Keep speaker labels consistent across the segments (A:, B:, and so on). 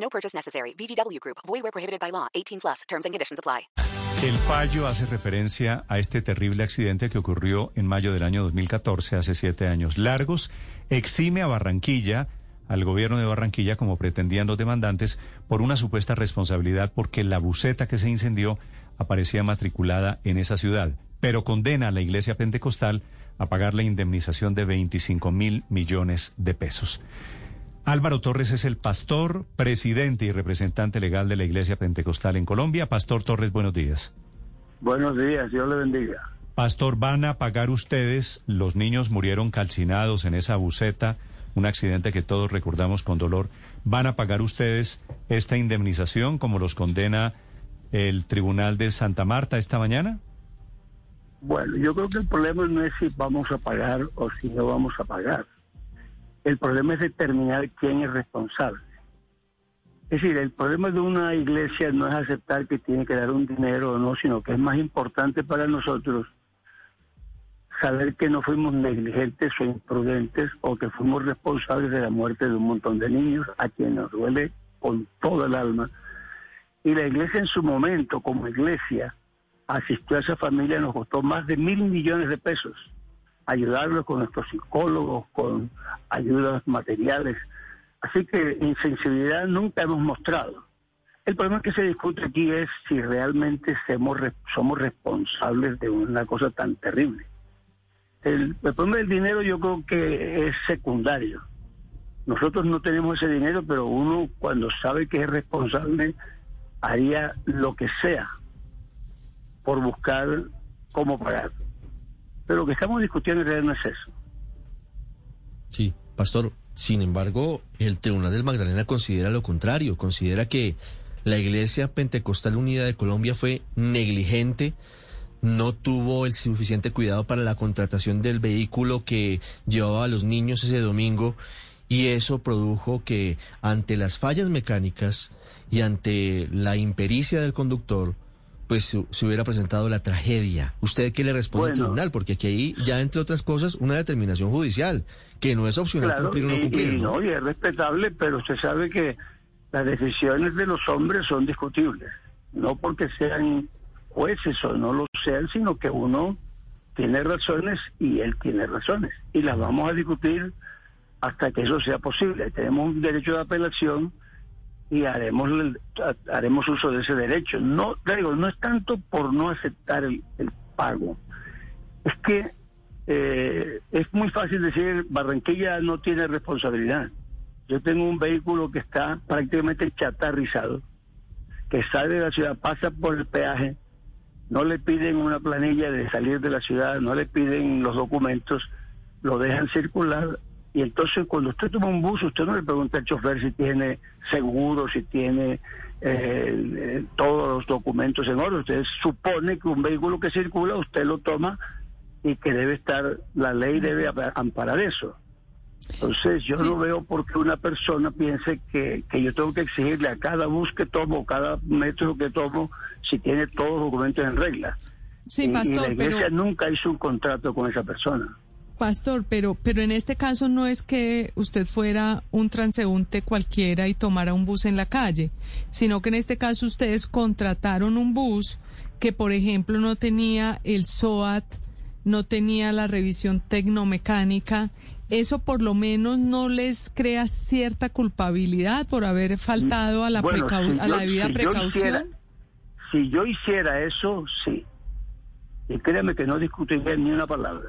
A: No purchase necessary. VGW Group. Void where prohibited by law. 18 plus. Terms and conditions apply.
B: El fallo hace referencia a este terrible accidente que ocurrió en mayo del año 2014, hace siete años largos. Exime a Barranquilla, al gobierno de Barranquilla, como pretendían los demandantes, por una supuesta responsabilidad porque la buceta que se incendió aparecía matriculada en esa ciudad. Pero condena a la iglesia pentecostal a pagar la indemnización de 25 mil millones de pesos. Álvaro Torres es el pastor, presidente y representante legal de la Iglesia Pentecostal en Colombia. Pastor Torres, buenos días.
C: Buenos días, Dios le bendiga.
B: Pastor, ¿van a pagar ustedes? Los niños murieron calcinados en esa buceta, un accidente que todos recordamos con dolor. ¿Van a pagar ustedes esta indemnización como los condena el Tribunal de Santa Marta esta mañana?
C: Bueno, yo creo que el problema no es si vamos a pagar o si no vamos a pagar. El problema es determinar quién es responsable. Es decir, el problema de una iglesia no es aceptar que tiene que dar un dinero o no, sino que es más importante para nosotros saber que no fuimos negligentes o imprudentes o que fuimos responsables de la muerte de un montón de niños a quien nos duele con todo el alma. Y la iglesia en su momento, como iglesia, asistió a esa familia, nos costó más de mil millones de pesos ayudarlos con nuestros psicólogos, con ayudas materiales. Así que insensibilidad nunca hemos mostrado. El problema que se discute aquí es si realmente somos, somos responsables de una cosa tan terrible. El, el problema del dinero yo creo que es secundario. Nosotros no tenemos ese dinero, pero uno cuando sabe que es responsable haría lo que sea por buscar cómo pagar. Pero lo que estamos discutiendo en no es eso.
D: Sí, pastor. Sin embargo, el Tribunal del Magdalena considera lo contrario, considera que la Iglesia Pentecostal Unida de Colombia fue negligente, no tuvo el suficiente cuidado para la contratación del vehículo que llevaba a los niños ese domingo y eso produjo que ante las fallas mecánicas y ante la impericia del conductor, pues se hubiera presentado la tragedia. ¿Usted qué le responde al tribunal? Porque aquí hay ya, entre otras cosas, una determinación judicial, que no es opcional cumplir o no cumplir.
C: Y, ¿no? y es respetable, pero usted sabe que las decisiones de los hombres son discutibles. No porque sean jueces o no lo sean, sino que uno tiene razones y él tiene razones. Y las vamos a discutir hasta que eso sea posible. Tenemos un derecho de apelación y haremos haremos uso de ese derecho. No, digo, no es tanto por no aceptar el, pago, es que eh, es muy fácil decir Barranquilla no tiene responsabilidad. Yo tengo un vehículo que está prácticamente chatarrizado, que sale de la ciudad, pasa por el peaje, no le piden una planilla de salir de la ciudad, no le piden los documentos, lo dejan circular y entonces cuando usted toma un bus, usted no le pregunta al chofer si tiene seguro, si tiene eh, eh, todos los documentos en orden. Usted supone que un vehículo que circula, usted lo toma y que debe estar, la ley debe amparar eso. Entonces yo no veo por qué una persona piense que, que yo tengo que exigirle a cada bus que tomo, cada metro que tomo, si tiene todos los documentos en regla.
E: Sí, pastor,
C: y la iglesia nunca hizo un contrato con esa persona.
E: Pastor, pero, pero en este caso no es que usted fuera un transeúnte cualquiera y tomara un bus en la calle, sino que en este caso ustedes contrataron un bus que, por ejemplo, no tenía el SOAT, no tenía la revisión tecnomecánica. ¿Eso por lo menos no les crea cierta culpabilidad por haber faltado a la, a la debida precaución?
C: si yo hiciera eso, sí. Y créame que no discutiría ni una palabra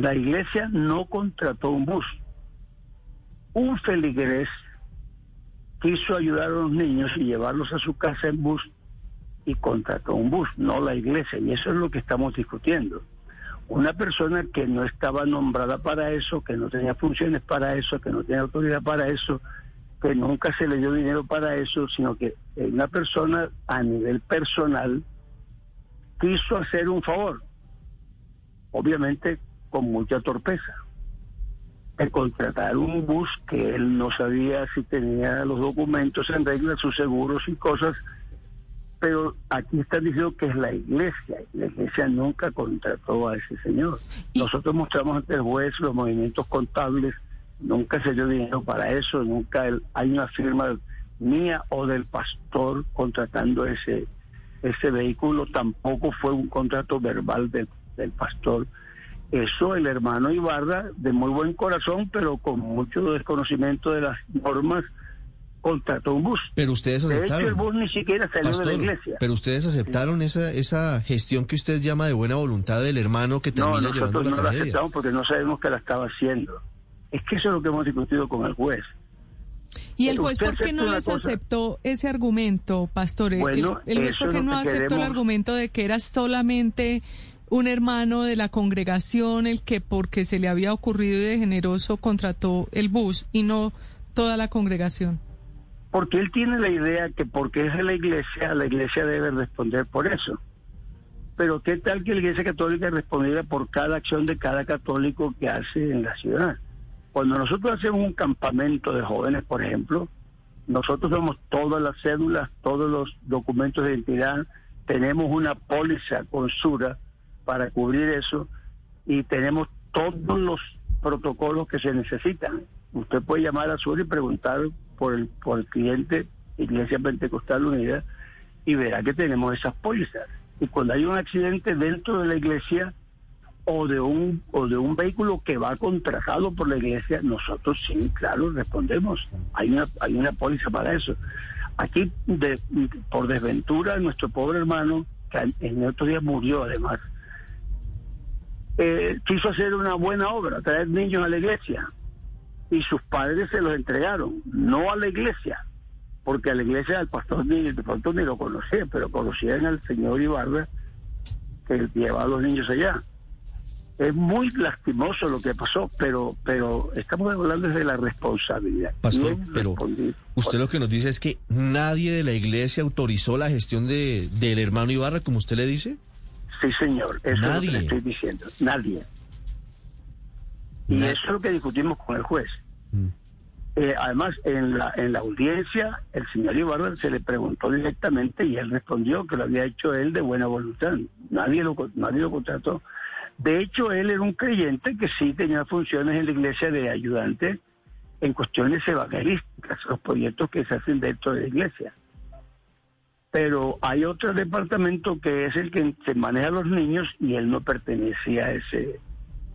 C: la iglesia no contrató un bus. Un feligrés quiso ayudar a los niños y llevarlos a su casa en bus y contrató un bus, no la iglesia. Y eso es lo que estamos discutiendo. Una persona que no estaba nombrada para eso, que no tenía funciones para eso, que no tenía autoridad para eso, que nunca se le dio dinero para eso, sino que una persona a nivel personal quiso hacer un favor, obviamente con mucha torpeza, de contratar un bus que él no sabía si tenía los documentos en regla, sus seguros y cosas, pero aquí están diciendo que es la iglesia, la iglesia nunca contrató a ese señor. Nosotros mostramos ante el juez los movimientos contables, nunca se dio dinero para eso, nunca hay una firma mía o del pastor contratando ese ese vehículo, tampoco fue un contrato verbal del, del pastor. Eso el hermano Ibarra, de muy buen corazón, pero con mucho desconocimiento de las normas, contrató un bus.
D: Pero ustedes
C: De
D: aceptaron.
C: hecho, el bus ni siquiera salió de la iglesia.
D: pero ustedes aceptaron esa, esa gestión que usted llama de buena voluntad del hermano que
C: No,
D: termina llevando
C: nosotros
D: la
C: no la
D: tragedia.
C: aceptamos porque no sabemos que la estaba haciendo. Es que eso es lo que hemos discutido con el juez.
E: ¿Y el juez por qué no les
C: cosa.
E: aceptó ese argumento, pastor?
C: Bueno,
E: el, juez por qué no aceptó el argumento de que era solamente un hermano de la congregación el que porque se le había ocurrido y de generoso contrató el bus y no toda la congregación?
C: Porque él tiene la idea que porque es de la iglesia, la iglesia debe responder por eso. Pero qué tal que la iglesia católica respondiera por cada acción de cada católico que hace en la ciudad. Cuando nosotros hacemos un campamento de jóvenes, por ejemplo, nosotros damos todas las cédulas, todos los documentos de identidad, tenemos una póliza con Sura para cubrir eso y tenemos todos los protocolos que se necesitan. Usted puede llamar a Sura y preguntar por el, por el cliente Iglesia Pentecostal Unida y verá que tenemos esas pólizas. Y cuando hay un accidente dentro de la iglesia o de un o de un vehículo que va contratado por la iglesia, nosotros sí, claro, respondemos. Hay una hay una póliza para eso. Aquí, de, por desventura, nuestro pobre hermano, que en otro día murió además, eh, quiso hacer una buena obra, traer niños a la iglesia. Y sus padres se los entregaron, no a la iglesia, porque a la iglesia al pastor ni de pronto ni lo conocía, pero conocían al señor Ibarra que llevaba a los niños allá. Es muy lastimoso lo que pasó, pero pero estamos hablando desde la responsabilidad.
D: Pastor,
C: Bien
D: pero
C: respondido.
D: usted lo que nos dice es que nadie de la iglesia autorizó la gestión de, del hermano Ibarra, como usted le dice.
C: Sí, señor, eso es lo que estoy diciendo. Nadie. Y eso es lo que discutimos con el juez.
D: Mm.
C: Eh, además, en la, en la audiencia, el señor Ibarra se le preguntó directamente y él respondió que lo había hecho él de buena voluntad. Nadie lo, nadie lo contrató. De hecho, él era un creyente que sí tenía funciones en la iglesia de ayudante en cuestiones evangelísticas, los proyectos que se hacen dentro de la iglesia. Pero hay otro departamento que es el que se maneja los niños y él no pertenecía a ese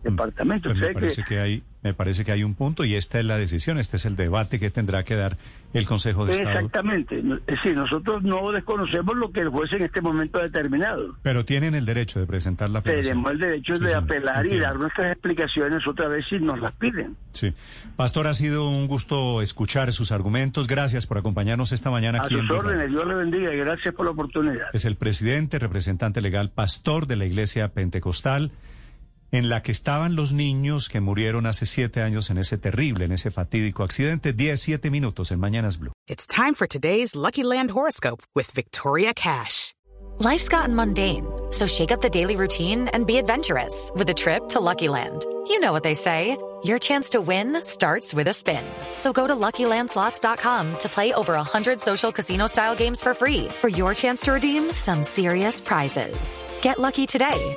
C: departamento.
B: Pues me
C: sea que-
B: parece que hay, me parece que hay un punto y esta es la decisión, este es el debate que tendrá que dar el Consejo de Estado.
C: Exactamente. Decir, nosotros no desconocemos lo que el juez en este momento ha determinado.
B: Pero tienen el derecho de presentar la apelación.
C: Tenemos el derecho
B: Sí,
C: de
B: señor,
C: apelar y
B: entiendo.
C: dar nuestras explicaciones otra vez si nos las piden.
B: Sí. Pastor, ha sido un gusto escuchar sus argumentos. Gracias por acompañarnos esta mañana
C: A
B: aquí en
C: sus órdenes, Dios le bendiga y gracias por la oportunidad.
B: Es el presidente, representante legal, pastor de la Iglesia Pentecostal, en la que estaban los niños que murieron hace siete años en ese terrible, en ese fatídico accidente. Diez, siete minutos en Mañanas Blue.
A: It's time for today's Lucky Land horoscope with Victoria Cash.
F: Life's gotten mundane, so shake up the daily routine and be adventurous with a trip to Lucky Land. You know what they say. Your chance to win starts with a spin. So go to LuckyLandSlots.com to play over 100 social casino-style games for free for your chance to redeem some serious prizes. Get lucky today